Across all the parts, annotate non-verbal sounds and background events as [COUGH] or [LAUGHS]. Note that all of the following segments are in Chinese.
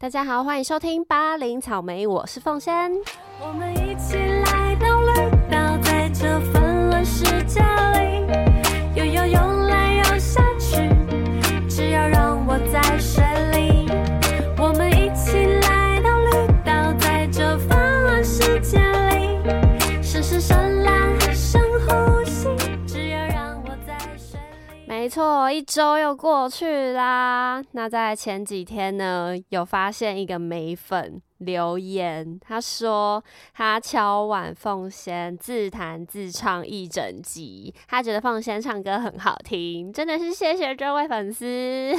大家好，欢迎收听巴林草莓，我是凤仙。我们一起来到绿没错，一周又过去啦。那在前几天呢，有发现一个美粉留言，他说他敲碗凤仙自弹自唱一整集，他觉得凤仙唱歌很好听，真的是谢谢这位粉丝。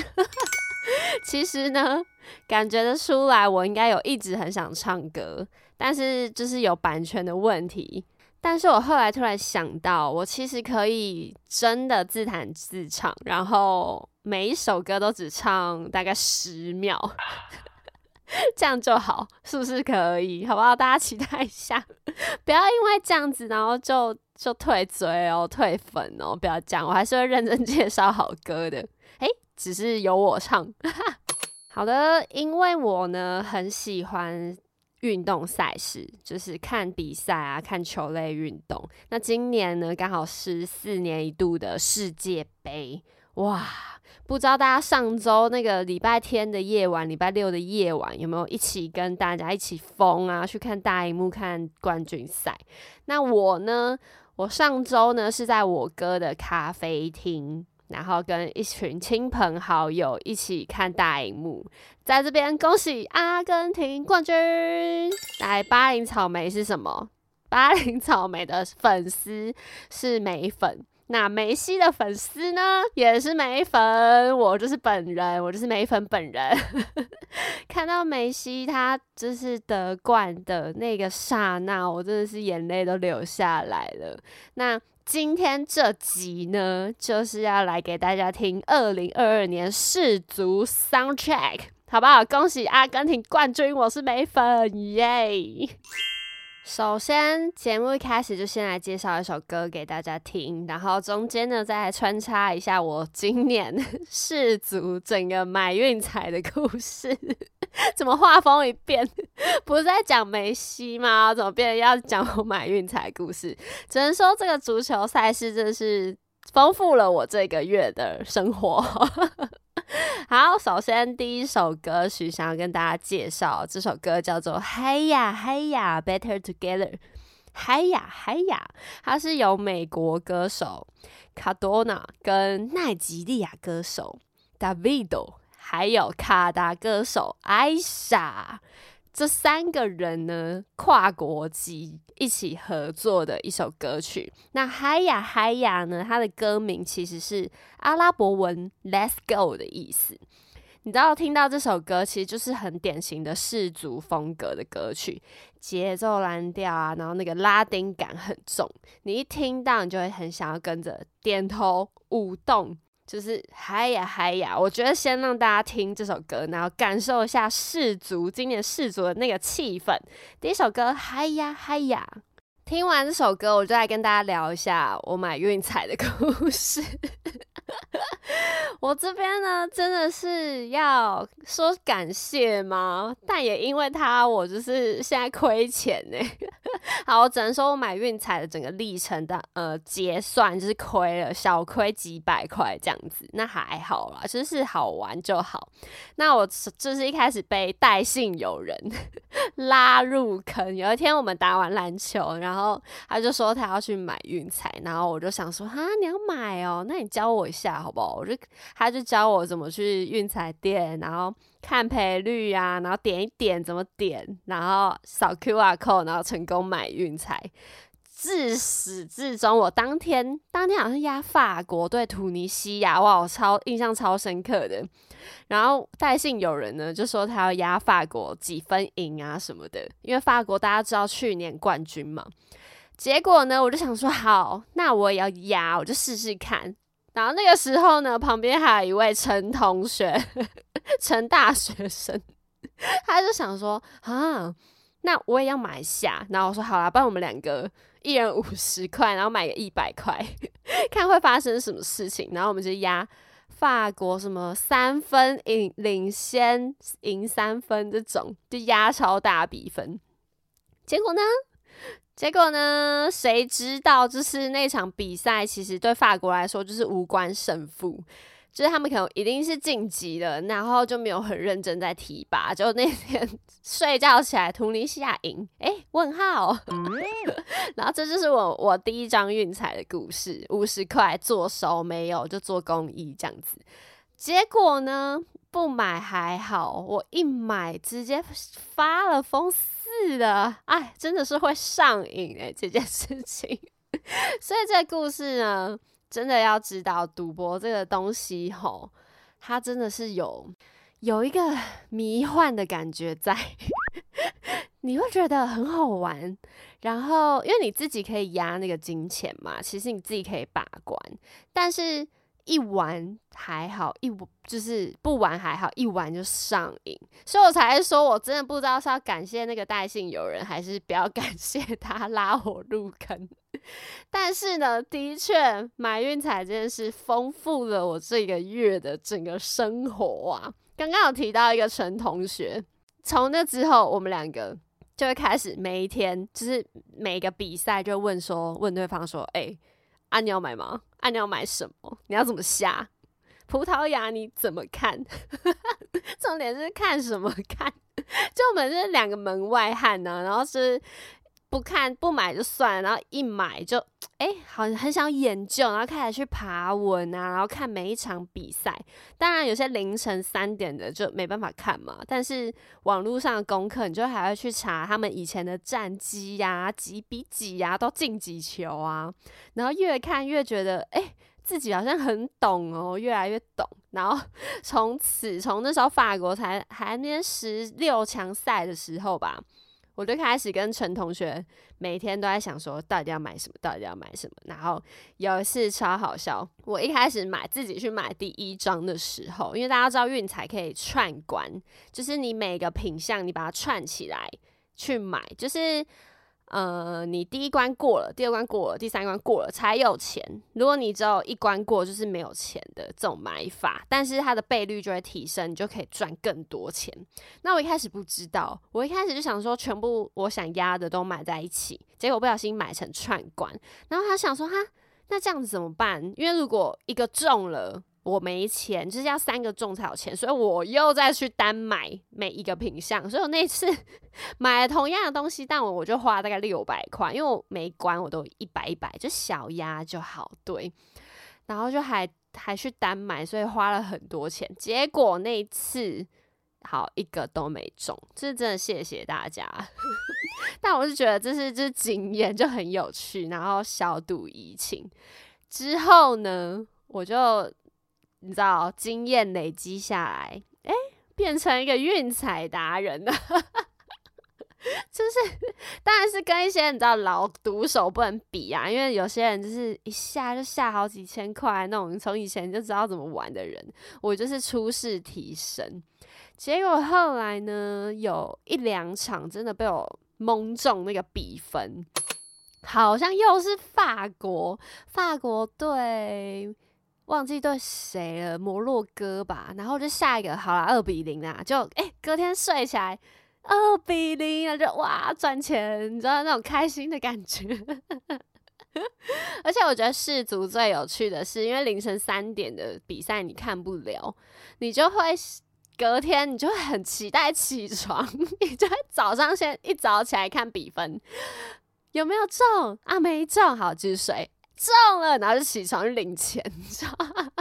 [LAUGHS] 其实呢，感觉得出来，我应该有一直很想唱歌，但是就是有版权的问题。但是我后来突然想到，我其实可以真的自弹自唱，然后每一首歌都只唱大概十秒，[LAUGHS] 这样就好，是不是可以？好不好？大家期待一下，[LAUGHS] 不要因为这样子，然后就就退追哦，退粉哦，不要这样，我还是会认真介绍好歌的。诶，只是由我唱。[LAUGHS] 好的，因为我呢很喜欢运动赛事，就是看比赛啊，看球类运动。那今年呢，刚好是四年一度的世界杯，哇！不知道大家上周那个礼拜天的夜晚、礼拜六的夜晚有没有一起跟大家一起疯啊，去看大荧幕看冠军赛？那我呢，我上周呢是在我哥的咖啡厅。然后跟一群亲朋好友一起看大荧幕，在这边恭喜阿根廷冠军！来，巴林草莓是什么？[LAUGHS] 巴林草莓的粉丝是梅粉，那梅西的粉丝呢也是梅粉，我就是本人，我就是梅粉本人。[LAUGHS] 看到梅西他就是得冠的那个刹那，我真的是眼泪都流下来了。那今天这集呢，就是要来给大家听二零二二年世足 soundtrack，好不好？恭喜阿根廷冠军，我是美粉耶！首先，节目一开始就先来介绍一首歌给大家听，然后中间呢再来穿插一下我今年世足整个买运彩的故事。[LAUGHS] 怎么画风一变？不是在讲梅西吗？怎么变要讲我买运彩故事？只能说这个足球赛事真的是丰富了我这个月的生活。[LAUGHS] 好，首先第一首歌曲想要跟大家介绍，这首歌叫做《嗨呀嗨呀 Better Together》，嗨呀嗨呀，它是由美国歌手卡多纳跟奈及利亚歌手 Davido，还有卡达歌手艾莎。这三个人呢，跨国籍一起合作的一首歌曲。那嗨呀嗨呀呢，它的歌名其实是阿拉伯文 “Let's Go” 的意思。你知道，听到这首歌，其实就是很典型的世族风格的歌曲，节奏蓝调啊，然后那个拉丁感很重。你一听到，你就会很想要跟着点头舞动。就是嗨呀嗨呀！我觉得先让大家听这首歌，然后感受一下世足今年世足的那个气氛。第一首歌嗨呀嗨呀！听完这首歌，我就来跟大家聊一下我买运彩的 [LAUGHS] 故事。我这边呢，真的是要说感谢吗？但也因为他，我就是现在亏钱呢。[LAUGHS] 好，我只能说我买运彩的整个历程的呃结算就是亏了，小亏几百块这样子，那还好啦，就是好玩就好。那我就是一开始被带信友人 [LAUGHS] 拉入坑，有一天我们打完篮球，然后他就说他要去买运彩，然后我就想说哈，你要买哦，那你教我一下好不好？我就他就教我怎么去运彩店，然后看赔率啊，然后点一点怎么点，然后扫 Q R code，然后成功买运彩。自始至终，我当天当天好像压法国对突尼西亚，哇，我超印象超深刻的。然后带信有人呢就说他要压法国几分赢啊什么的，因为法国大家知道去年冠军嘛。结果呢，我就想说好，那我也要压，我就试试看。然后那个时候呢，旁边还有一位陈同学，[LAUGHS] 陈大学生，[LAUGHS] 他就想说啊，那我也要买下。然后我说好啦，帮我们两个一人五十块，然后买个一百块，[LAUGHS] 看会发生什么事情。然后我们就压法国什么三分赢领先赢三分这种，就压超大比分。结果呢？结果呢？谁知道？就是那场比赛，其实对法国来说就是无关胜负。就是他们可能一定是晋级了，然后就没有很认真在提拔。就那天 [LAUGHS] 睡觉起来，图尼西亚赢，哎，问号。[LAUGHS] 然后这就是我我第一张运彩的故事，五十块做熟没有，就做公益这样子。结果呢，不买还好，我一买直接发了疯是的，哎，真的是会上瘾哎，这件事情。[LAUGHS] 所以这个故事呢。真的要知道赌博这个东西吼，它真的是有有一个迷幻的感觉在，[LAUGHS] 你会觉得很好玩。然后因为你自己可以压那个金钱嘛，其实你自己可以把关，但是。一玩还好，一就是不玩还好，一玩就上瘾，所以我才说，我真的不知道是要感谢那个带信友人，还是不要感谢他拉我入坑。但是呢，的确买运彩这件事丰富了我这个月的整个生活啊。刚刚有提到一个陈同学，从那之后，我们两个就会开始每一天，就是每个比赛就问说，问对方说，哎。啊，你要买吗？啊，你要买什么？你要怎么下？葡萄牙你怎么看？[LAUGHS] 重点是看什么看？[LAUGHS] 就我们是两个门外汉呢，然后是。不看不买就算了，然后一买就哎，好很想研究，然后开始去爬文啊，然后看每一场比赛。当然有些凌晨三点的就没办法看嘛，但是网络上的功课，你就还要去查他们以前的战绩呀，几比几呀，都进几球啊。然后越看越觉得，哎，自己好像很懂哦，越来越懂。然后从此从那时候法国才还那十六强赛的时候吧。我就开始跟陈同学每天都在想说，到底要买什么，到底要买什么。然后有一次超好笑，我一开始买自己去买第一张的时候，因为大家知道运彩可以串关，就是你每个品相你把它串起来去买，就是。呃，你第一关过了，第二关过了，第三关过了才有钱。如果你只有一关过，就是没有钱的这种买法。但是它的倍率就会提升，你就可以赚更多钱。那我一开始不知道，我一开始就想说全部我想压的都买在一起，结果不小心买成串关。然后他想说哈，那这样子怎么办？因为如果一个中了。我没钱，就是要三个中才有钱，所以我又再去单买每一个品相。所以我那次 [LAUGHS] 买了同样的东西，但我我就花了大概六百块，因为我每关我都一百一百，就小压就好。对，然后就还还去单买，所以花了很多钱。结果那次好一个都没中，这是真的谢谢大家。[LAUGHS] 但我是觉得这是这经验就很有趣，然后小赌怡情。之后呢，我就。你知道经验累积下来，哎，变成一个运彩达人了。[LAUGHS] 就是当然是跟一些你知道老赌手不能比啊，因为有些人就是一下就下好几千块那种，从以前就知道怎么玩的人，我就是初试提升。结果后来呢，有一两场真的被我蒙中那个比分，好像又是法国，法国队。忘记对谁了，摩洛哥吧。然后就下一个，好了，二比零啊，就哎，隔天睡起来二比零啊，就哇赚钱，你知道那种开心的感觉。[LAUGHS] 而且我觉得世足最有趣的是，因为凌晨三点的比赛你看不了，你就会隔天你就会很期待起床，[LAUGHS] 你就会早上先一早起来看比分有没有中啊，没中，好继续睡。中了，然后就起床去领钱，[LAUGHS] 你知道吗？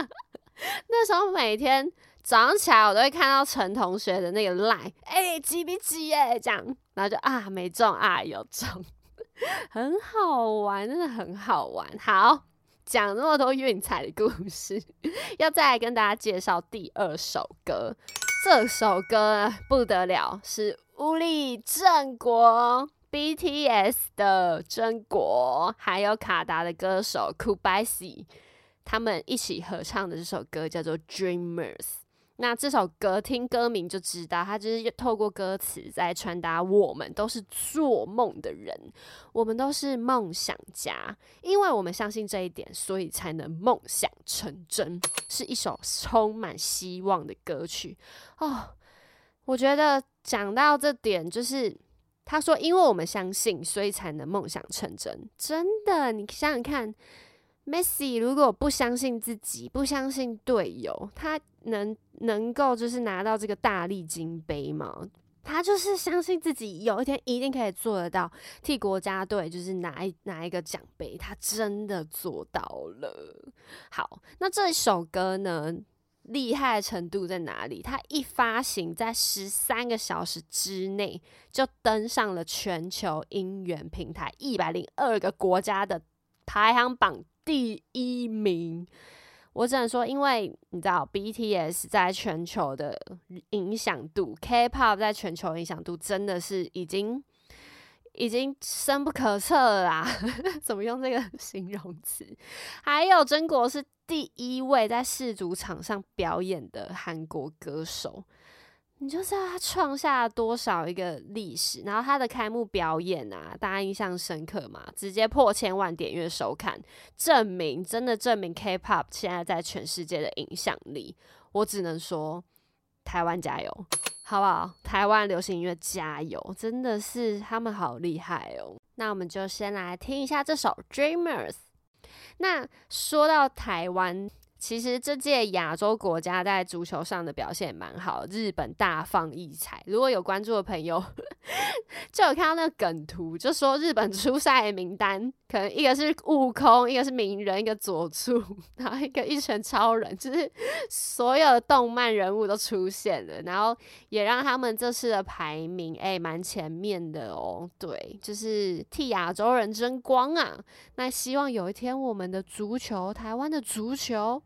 那时候每天早上起来，我都会看到陈同学的那个 line，哎，几比几哎，这样，然后就啊没中啊有中，很好玩，真的很好玩。好，讲那么多运彩的故事，要再来跟大家介绍第二首歌。这首歌不得了，是乌力正国。BTS 的真国，还有卡达的歌手 Kubasi，他们一起合唱的这首歌叫做《Dreamers》。那这首歌听歌名就知道，它就是透过歌词在传达我们都是做梦的人，我们都是梦想家，因为我们相信这一点，所以才能梦想成真。是一首充满希望的歌曲哦。我觉得讲到这点，就是他说，因为我们相信，所以才能梦想成真。真的，你想想看。Messi 如果不相信自己，不相信队友，他能能够就是拿到这个大力金杯吗？他就是相信自己有一天一定可以做得到，替国家队就是拿一拿一个奖杯，他真的做到了。好，那这首歌呢，厉害程度在哪里？它一发行在十三个小时之内就登上了全球音源平台一百零二个国家的排行榜。第一名，我只能说，因为你知道，BTS 在全球的影响度，K-pop 在全球影响度真的是已经已经深不可测啦。[LAUGHS] 怎么用这个 [LAUGHS] 形容词？还有，真国是第一位在世足场上表演的韩国歌手。你就知道他创下了多少一个历史，然后他的开幕表演啊，大家印象深刻嘛？直接破千万点阅收看，证明真的证明 K-pop 现在在全世界的影响力。我只能说，台湾加油，好不好？台湾流行音乐加油，真的是他们好厉害哦。那我们就先来听一下这首 Dreamers。那说到台湾。其实这届亚洲国家在足球上的表现蛮好，日本大放异彩。如果有关注的朋友，[LAUGHS] 就有看到那个梗图，就说日本出赛的名单，可能一个是悟空，一个是鸣人，一个佐助，然后一个一拳超人，就是所有的动漫人物都出现了，然后也让他们这次的排名哎蛮前面的哦。对，就是替亚洲人争光啊！那希望有一天我们的足球，台湾的足球。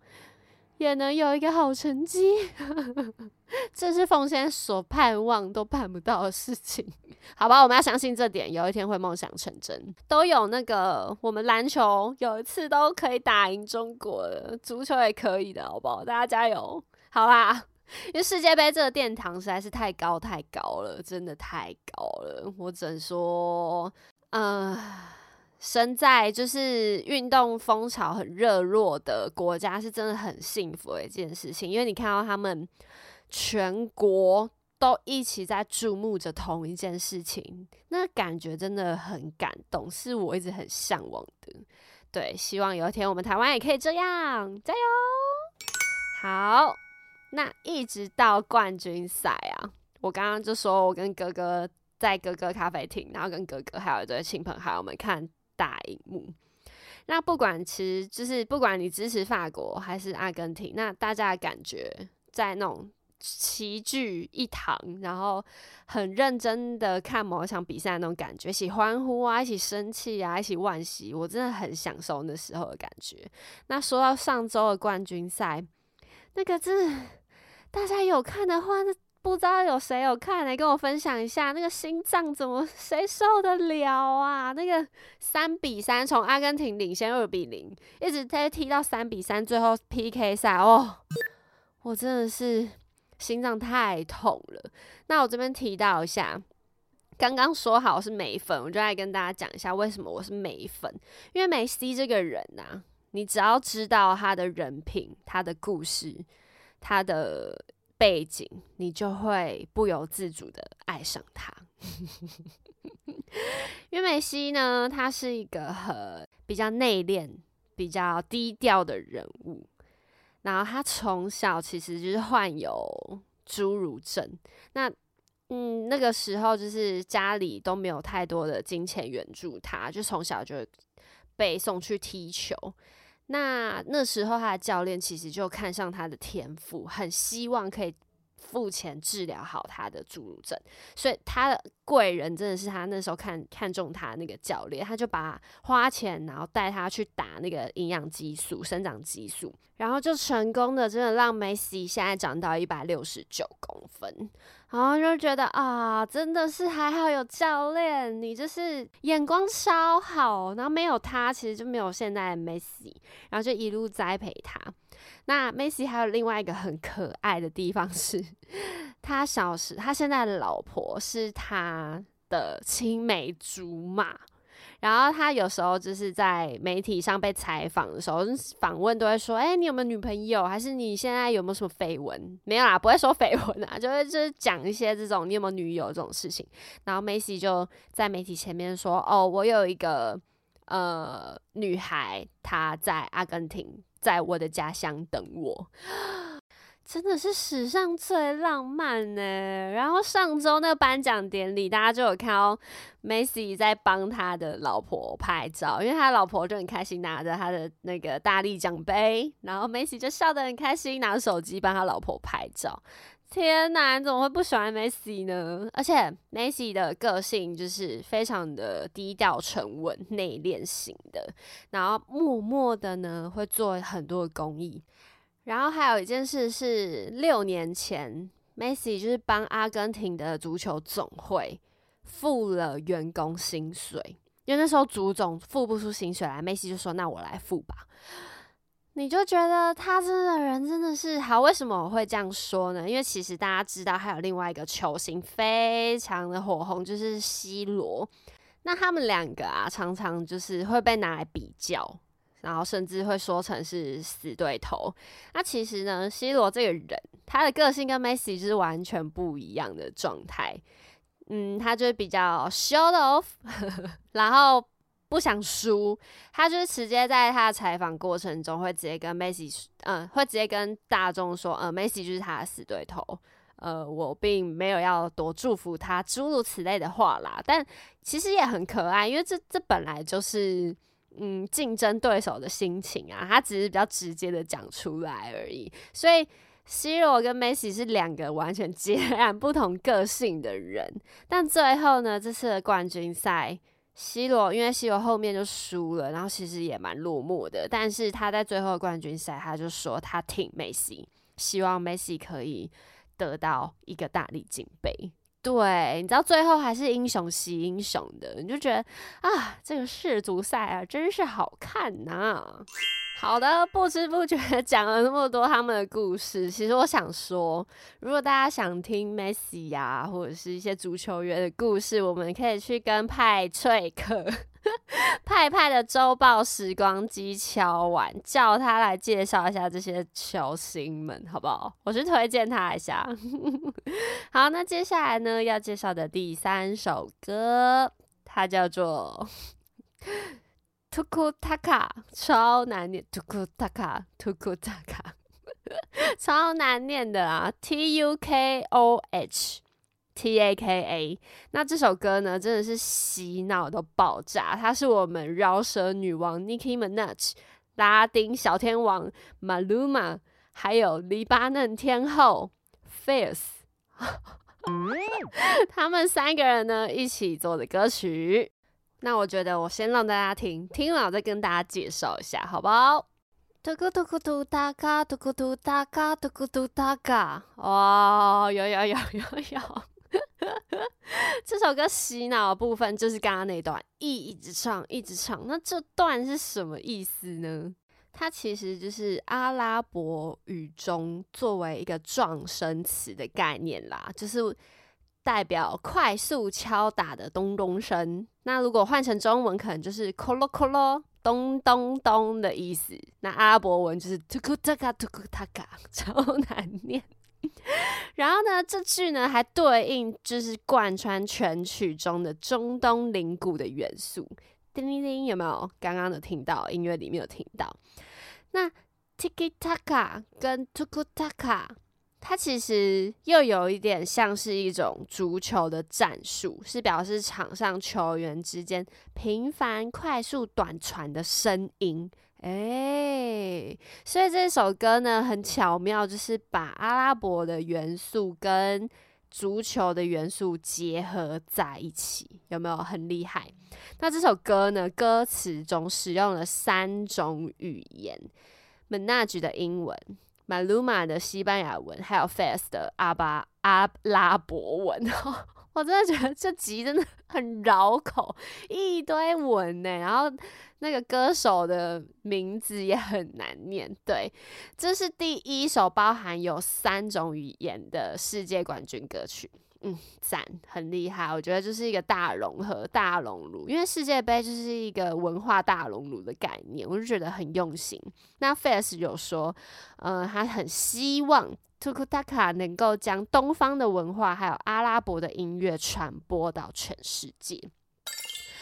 也能有一个好成绩，[LAUGHS] 这是奉先所盼望都办不到的事情，[LAUGHS] 好吧？我们要相信这点，有一天会梦想成真。都有那个，我们篮球有一次都可以打赢中国，足球也可以的，好不好？大家加油，好啦！[LAUGHS] 因为世界杯这个殿堂实在是太高太高了，真的太高了，我只能说，嗯。身在就是运动风潮很热络的国家，是真的很幸福的一件事情。因为你看到他们全国都一起在注目着同一件事情，那感觉真的很感动，是我一直很向往的。对，希望有一天我们台湾也可以这样，加油！好，那一直到冠军赛啊，我刚刚就说我跟哥哥在哥哥咖啡厅，然后跟哥哥还有一对亲朋好友们看。大荧幕，那不管其实就是不管你支持法国还是阿根廷，那大家的感觉在那种齐聚一堂，然后很认真的看某一场比赛那种感觉，一起欢呼啊，一起生气啊，一起惋惜，我真的很享受那时候的感觉。那说到上周的冠军赛，那个真的大家有看的话，那。不知道有谁有看来跟我分享一下，那个心脏怎么 [LAUGHS] 谁受得了啊？那个三比三从阿根廷领先二比零，一直在踢到三比三，最后 PK 赛哦，我真的是心脏太痛了。那我这边提到一下，刚刚说好是美粉，我就来跟大家讲一下为什么我是美粉，因为梅西这个人呐，你只要知道他的人品、他的故事、他的。背景，你就会不由自主的爱上他。[LAUGHS] 因为梅西呢，他是一个很比较内敛、比较低调的人物。然后他从小其实就是患有侏儒症。那嗯，那个时候就是家里都没有太多的金钱援助他，就从小就被送去踢球。那那时候，他的教练其实就看上他的天赋，很希望可以付钱治疗好他的侏儒症，所以他的贵人真的是他那时候看看中他那个教练，他就把花钱，然后带他去打那个营养激素、生长激素，然后就成功的真的让梅西现在长到一百六十九公分。然后就觉得啊，真的是还好有教练，你就是眼光超好。然后没有他，其实就没有现在的梅西。然后就一路栽培他。那梅西还有另外一个很可爱的地方是，他小时他现在的老婆是他的青梅竹马。然后他有时候就是在媒体上被采访的时候，访问都会说：“哎，你有没有女朋友？还是你现在有没有什么绯闻？没有啦，不会说绯闻啊，就会就是讲一些这种你有没有女友这种事情。”然后梅西就在媒体前面说：“哦，我有一个呃女孩，她在阿根廷，在我的家乡等我。”真的是史上最浪漫呢。然后上周那个颁奖典礼，大家就有看到梅西在帮他的老婆拍照，因为他老婆就很开心拿着他的那个大力奖杯，然后梅西就笑得很开心，拿手机帮他老婆拍照。天哪，你怎么会不喜欢梅西呢？而且梅西的个性就是非常的低调、沉稳、内敛型的，然后默默的呢会做很多的公益。然后还有一件事是，六年前梅西就是帮阿根廷的足球总会付了员工薪水，因为那时候足总付不出薪水来，梅西就说：“那我来付吧。”你就觉得他这个人真的是好？为什么我会这样说呢？因为其实大家知道，还有另外一个球星非常的火红，就是 C 罗。那他们两个啊，常常就是会被拿来比较。然后甚至会说成是死对头。那其实呢，C 罗这个人，他的个性跟 Messi 是完全不一样的状态。嗯，他就比较 s h o t off，然后不想输。他就是直接在他的采访过程中会直接跟梅西，嗯，会直接跟大众说，呃，梅西就是他的死对头。呃，我并没有要多祝福他，诸如此类的话啦。但其实也很可爱，因为这这本来就是。嗯，竞争对手的心情啊，他只是比较直接的讲出来而已。所以，C 罗跟梅西是两个完全截然不同个性的人。但最后呢，这次的冠军赛，C 罗因为 C 罗后面就输了，然后其实也蛮落寞的。但是他在最后冠军赛，他就说他挺梅西，希望梅西可以得到一个大力金杯。对，你知道最后还是英雄惜英雄的，你就觉得啊，这个世足赛啊，真是好看呐。好的，不知不觉讲了那么多他们的故事，其实我想说，如果大家想听梅西呀，或者是一些足球员的故事，我们可以去跟派翠克。[LAUGHS] 派派的周报时光机敲完，叫他来介绍一下这些球星们，好不好？我去推荐他一下。[LAUGHS] 好，那接下来呢，要介绍的第三首歌，它叫做 Tukutaka，超难念，Tukutaka，Tukutaka，超难念的啊，T U K O H。T A K A，那这首歌呢，真的是洗脑到爆炸。它是我们饶舌女王 Nicki Minaj、拉丁小天王 Maluma，还有黎巴嫩天后 Fierce，他们三个人呢一起做的歌曲。那我觉得我先让大家听，听完我再跟大家介绍一下，好不好？嘟咕嘟咕嘟哒嘎，嘟咕嘟哒嘎，嘟咕嘟哒嘎，哇，有有有有有。[LAUGHS] 这首歌洗脑的部分就是刚刚那段，一直唱一直唱。那这段是什么意思呢？它其实就是阿拉伯语中作为一个撞声词的概念啦，就是代表快速敲打的咚咚声。那如果换成中文，可能就是咯咯咯咯咚咚咚的意思。那阿拉伯文就是突库塔卡突库塔卡，超难念。然后呢，这句呢还对应就是贯穿全曲中的中东铃鼓的元素，叮铃铃，有没有？刚刚的听到音乐里面有听到。那 tiki taka 跟 tuku taka，它其实又有一点像是一种足球的战术，是表示场上球员之间频繁、快速、短传的声音。哎，所以这首歌呢很巧妙，就是把阿拉伯的元素跟足球的元素结合在一起，有没有很厉害？那这首歌呢，歌词中使用了三种语言：Manage 的英文、马鲁马的西班牙文，还有 Fast 的阿巴阿拉伯文。[LAUGHS] 我真的觉得这集真的很绕口，一堆文呢，然后那个歌手的名字也很难念。对，这是第一首包含有三种语言的世界冠军歌曲。嗯，赞，很厉害。我觉得这是一个大融合、大熔炉，因为世界杯就是一个文化大熔炉的概念，我就觉得很用心。那 Face 有说，呃，他很希望 Tukutaka 能够将东方的文化还有阿拉伯的音乐传播到全世界。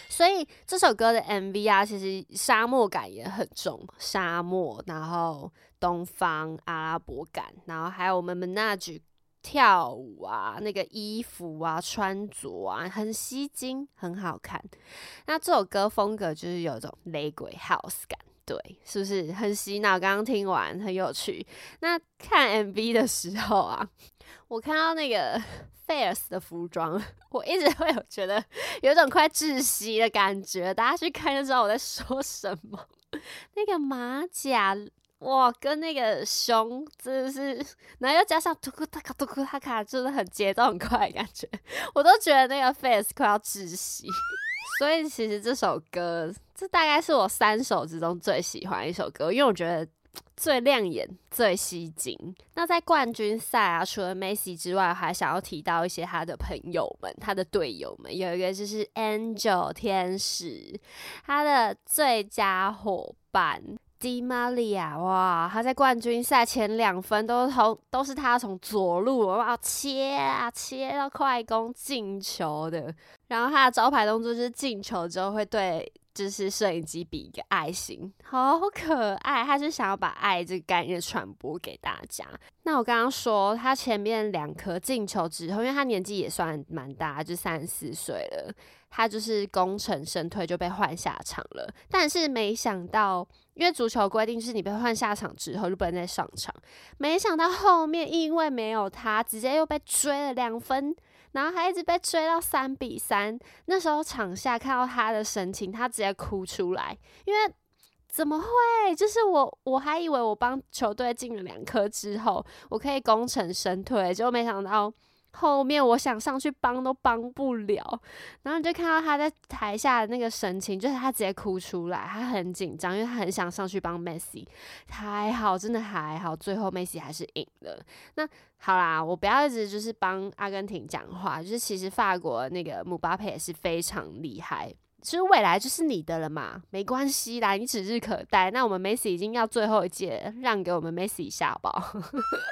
所以这首歌的 MV 啊，其实沙漠感也很重，沙漠，然后东方阿拉伯感，然后还有我们 Manage。跳舞啊，那个衣服啊，穿着啊，很吸睛，很好看。那这首歌风格就是有种雷鬼 house 感，对，是不是很洗脑？刚刚听完很有趣。那看 MV 的时候啊，我看到那个 Fairs 的服装，我一直会有觉得有种快窒息的感觉。大家去看就知道我在说什么。那个马甲。哇，跟那个熊真的是，然后又加上突库塔卡突库塔卡，真的很节奏很快，感觉我都觉得那个 face 快要窒息。所以其实这首歌，这大概是我三首之中最喜欢一首歌，因为我觉得最亮眼、最吸睛。那在冠军赛啊，除了 Messi 之外，还想要提到一些他的朋友们、他的队友们，有一个就是 Angel 天使，他的最佳伙伴。迪玛利亚哇，他在冠军赛前两分都从都是他从左路哇切啊切到快攻进球的，然后他的招牌动作就是进球之后会对就是摄影机比一个爱心，好可爱，他是想要把爱这个概念传播给大家。那我刚刚说他前面两颗进球之后，因为他年纪也算蛮大，就三十四岁了，他就是功成身退就被换下场了，但是没想到。因为足球规定是你被换下场之后就不能再上场，没想到后面因为没有他，直接又被追了两分，然后还一直被追到三比三。那时候场下看到他的神情，他直接哭出来，因为怎么会？就是我我还以为我帮球队进了两颗之后，我可以功成身退，结果没想到。后面我想上去帮都帮不了，然后你就看到他在台下的那个神情，就是他直接哭出来，他很紧张，因为他很想上去帮梅西。还好，真的还好，最后梅西还是赢了。那好啦，我不要一直就是帮阿根廷讲话，就是其实法国那个姆巴佩也是非常厉害。其实未来就是你的了嘛，没关系啦，你指日可待。那我们梅西已经要最后一届，让给我们梅西一下吧。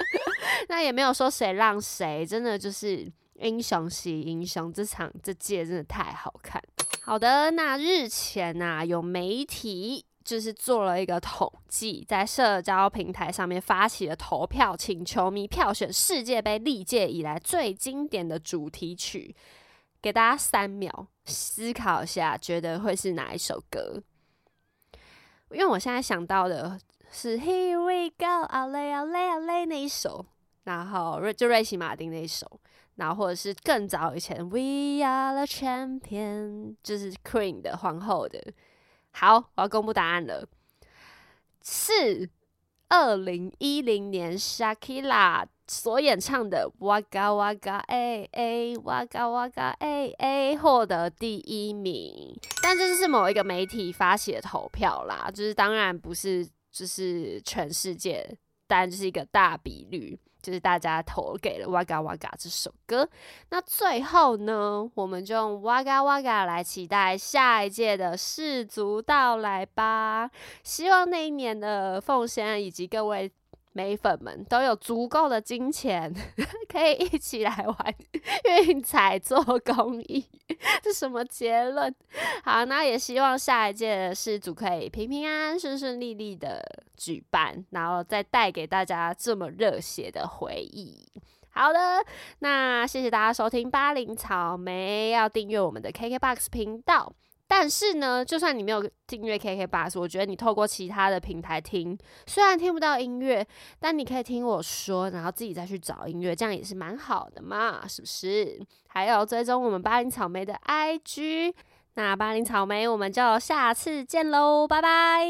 [LAUGHS] 那也没有说谁让谁，真的就是英雄惜英雄。这场这届真的太好看。好的，那日前呐，有媒体就是做了一个统计，在社交平台上面发起了投票，请球迷票选世界杯历届以来最经典的主题曲。给大家三秒思考一下，觉得会是哪一首歌？因为我现在想到的是《Here We Go》啊嘞啊嘞啊嘞那一首，然后瑞就瑞奇马丁那一首，然后或者是更早以前《We Are the Champion》，就是 Queen 的皇后的。好，我要公布答案了，是二零一零年 Shakira。所演唱的《哇嘎哇嘎哎哎哇嘎哇嘎哎哎》获得第一名，但这是某一个媒体发起的投票啦，就是当然不是，就是全世界，但就是一个大比率，就是大家投给了《哇嘎哇嘎》这首歌。那最后呢，我们就用《哇嘎哇嘎》来期待下一届的世足到来吧。希望那一年的奉献以及各位。美粉们都有足够的金钱，[LAUGHS] 可以一起来玩运彩做公益，[LAUGHS] 这什么结论？好，那也希望下一届的世足可以平平安安、顺顺利利的举办，然后再带给大家这么热血的回忆。好的，那谢谢大家收听巴林草莓，要订阅我们的 KKBOX 频道。但是呢，就算你没有订阅 KK Bus，我觉得你透过其他的平台听，虽然听不到音乐，但你可以听我说，然后自己再去找音乐，这样也是蛮好的嘛，是不是？还有追踪我们巴林草莓的 IG，那巴林草莓，我们就下次见喽，拜拜。